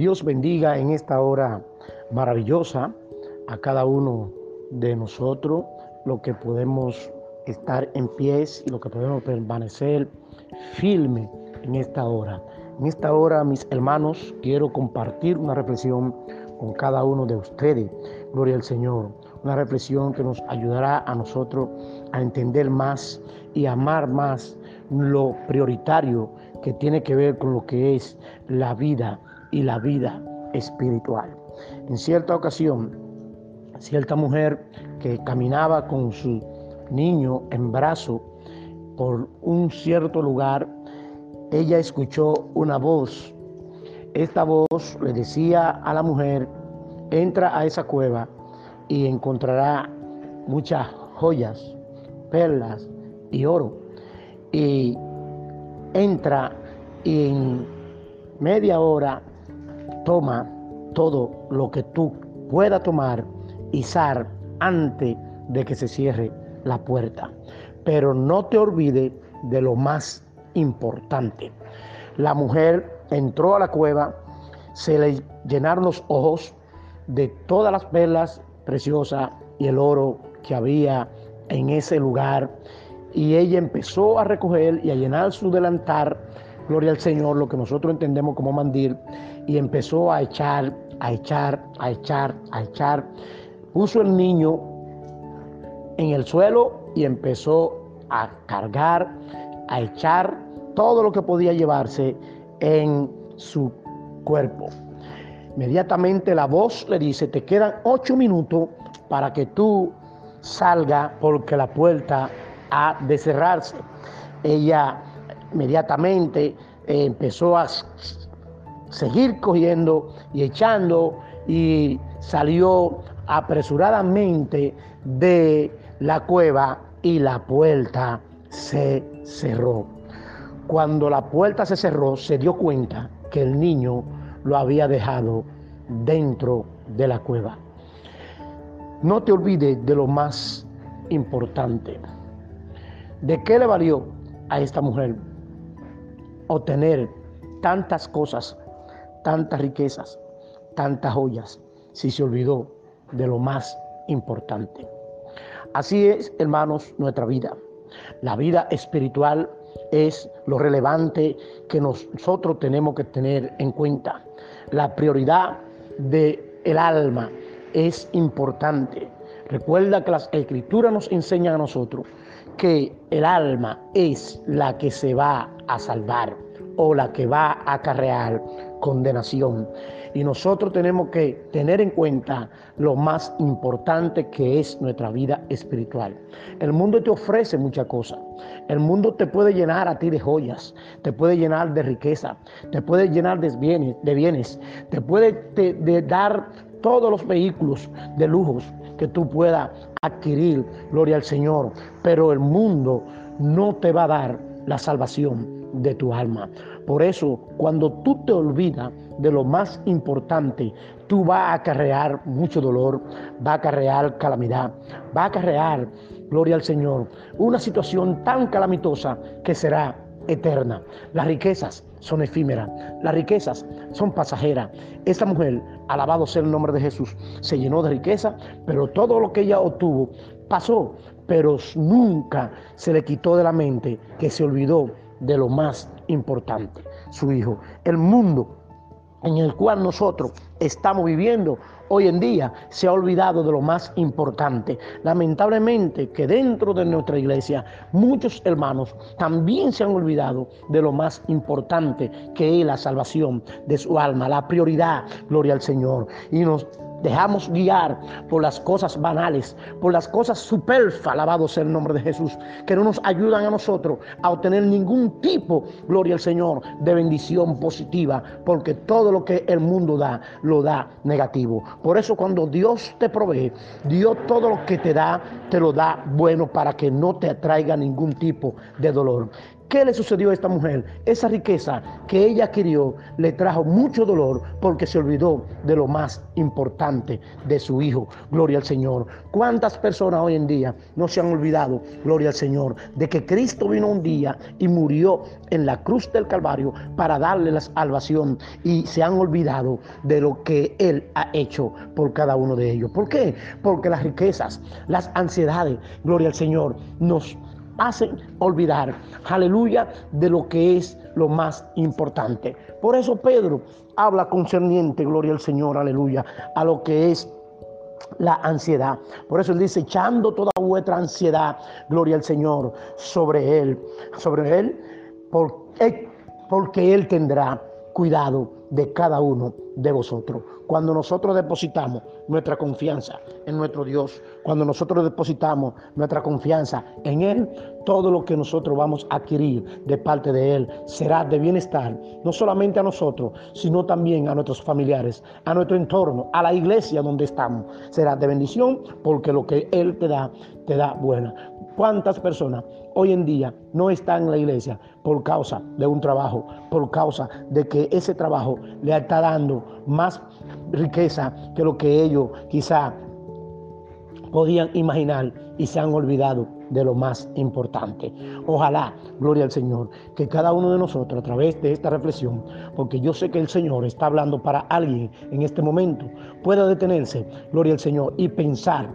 Dios bendiga en esta hora maravillosa a cada uno de nosotros, lo que podemos estar en pies y lo que podemos permanecer firme en esta hora. En esta hora, mis hermanos, quiero compartir una reflexión con cada uno de ustedes. Gloria al Señor. Una reflexión que nos ayudará a nosotros a entender más y amar más lo prioritario que tiene que ver con lo que es la vida y la vida espiritual. En cierta ocasión, cierta mujer que caminaba con su niño en brazo por un cierto lugar, ella escuchó una voz. Esta voz le decía a la mujer, entra a esa cueva y encontrará muchas joyas, perlas y oro. Y entra y en media hora toma todo lo que tú puedas tomar y sal antes de que se cierre la puerta. Pero no te olvides de lo más importante. La mujer entró a la cueva, se le llenaron los ojos de todas las perlas preciosas y el oro que había en ese lugar. Y ella empezó a recoger y a llenar su delantar, gloria al Señor, lo que nosotros entendemos como mandil, y empezó a echar, a echar, a echar, a echar. Puso el niño en el suelo y empezó a cargar, a echar todo lo que podía llevarse en su cuerpo. Inmediatamente la voz le dice, te quedan ocho minutos para que tú salga porque la puerta ha de cerrarse. Ella inmediatamente eh, empezó a seguir cogiendo y echando y salió apresuradamente de la cueva y la puerta se cerró. Cuando la puerta se cerró, se dio cuenta que el niño lo había dejado dentro de la cueva. No te olvides de lo más importante. ¿De qué le valió a esta mujer obtener tantas cosas, tantas riquezas, tantas joyas, si se olvidó de lo más importante? Así es, hermanos, nuestra vida. La vida espiritual es lo relevante que nosotros tenemos que tener en cuenta. La prioridad del el alma es importante. Recuerda que las escrituras nos enseñan a nosotros que el alma es la que se va a salvar o la que va a acarrear condenación. Y nosotros tenemos que tener en cuenta lo más importante que es nuestra vida espiritual. El mundo te ofrece muchas cosas. El mundo te puede llenar a ti de joyas, te puede llenar de riqueza, te puede llenar de bienes, de bienes te puede de dar todos los vehículos de lujos que tú puedas adquirir, gloria al Señor. Pero el mundo no te va a dar la salvación de tu alma. Por eso, cuando tú te olvidas de lo más importante, tú vas a acarrear mucho dolor, va a acarrear calamidad, va a acarrear, gloria al Señor, una situación tan calamitosa que será eterna. Las riquezas son efímeras, las riquezas son pasajeras. Esta mujer, alabado sea el nombre de Jesús, se llenó de riqueza, pero todo lo que ella obtuvo pasó, pero nunca se le quitó de la mente que se olvidó de lo más importante, su Hijo. El mundo en el cual nosotros estamos viviendo hoy en día se ha olvidado de lo más importante. Lamentablemente que dentro de nuestra iglesia muchos hermanos también se han olvidado de lo más importante que es la salvación de su alma, la prioridad, gloria al Señor. Y nos dejamos guiar por las cosas banales, por las cosas superfluas, alabado el nombre de Jesús, que no nos ayudan a nosotros a obtener ningún tipo, gloria al Señor, de bendición positiva, porque todo lo que el mundo da, lo da negativo. Por eso cuando Dios te provee, Dios todo lo que te da, te lo da bueno para que no te atraiga ningún tipo de dolor. ¿Qué le sucedió a esta mujer? Esa riqueza que ella adquirió le trajo mucho dolor porque se olvidó de lo más importante de su hijo. Gloria al Señor. ¿Cuántas personas hoy en día no se han olvidado, gloria al Señor, de que Cristo vino un día y murió en la cruz del Calvario para darle la salvación y se han olvidado de lo que Él ha hecho por cada uno de ellos? ¿Por qué? Porque las riquezas, las ansiedades, gloria al Señor, nos hacen olvidar, aleluya, de lo que es lo más importante. Por eso Pedro habla concerniente, gloria al Señor, aleluya, a lo que es la ansiedad. Por eso él dice, echando toda vuestra ansiedad, gloria al Señor, sobre él, sobre él, porque, porque él tendrá cuidado de cada uno de vosotros. Cuando nosotros depositamos nuestra confianza en nuestro Dios, cuando nosotros depositamos nuestra confianza en Él, todo lo que nosotros vamos a adquirir de parte de Él será de bienestar, no solamente a nosotros, sino también a nuestros familiares, a nuestro entorno, a la iglesia donde estamos. Será de bendición porque lo que Él te da, te da buena. ¿Cuántas personas hoy en día no están en la iglesia por causa de un trabajo, por causa de que ese trabajo le está dando más riqueza que lo que ellos quizá podían imaginar y se han olvidado de lo más importante. Ojalá, gloria al Señor, que cada uno de nosotros a través de esta reflexión, porque yo sé que el Señor está hablando para alguien en este momento, pueda detenerse, gloria al Señor, y pensar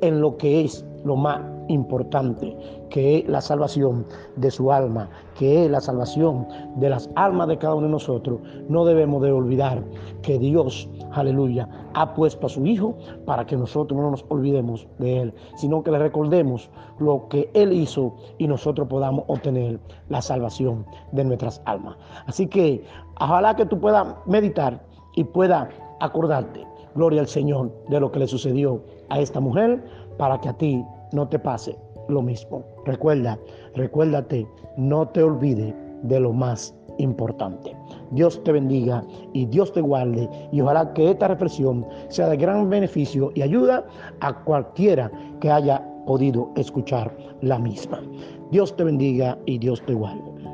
en lo que es lo más importante, que es la salvación de su alma, que es la salvación de las almas de cada uno de nosotros, no debemos de olvidar que Dios, aleluya, ha puesto a su Hijo para que nosotros no nos olvidemos de Él, sino que le recordemos lo que Él hizo y nosotros podamos obtener la salvación de nuestras almas. Así que ojalá que tú puedas meditar y puedas acordarte, gloria al Señor, de lo que le sucedió a esta mujer para que a ti no te pase lo mismo. Recuerda, recuérdate, no te olvides de lo más importante. Dios te bendiga y Dios te guarde y ojalá que esta reflexión sea de gran beneficio y ayuda a cualquiera que haya podido escuchar la misma. Dios te bendiga y Dios te guarde.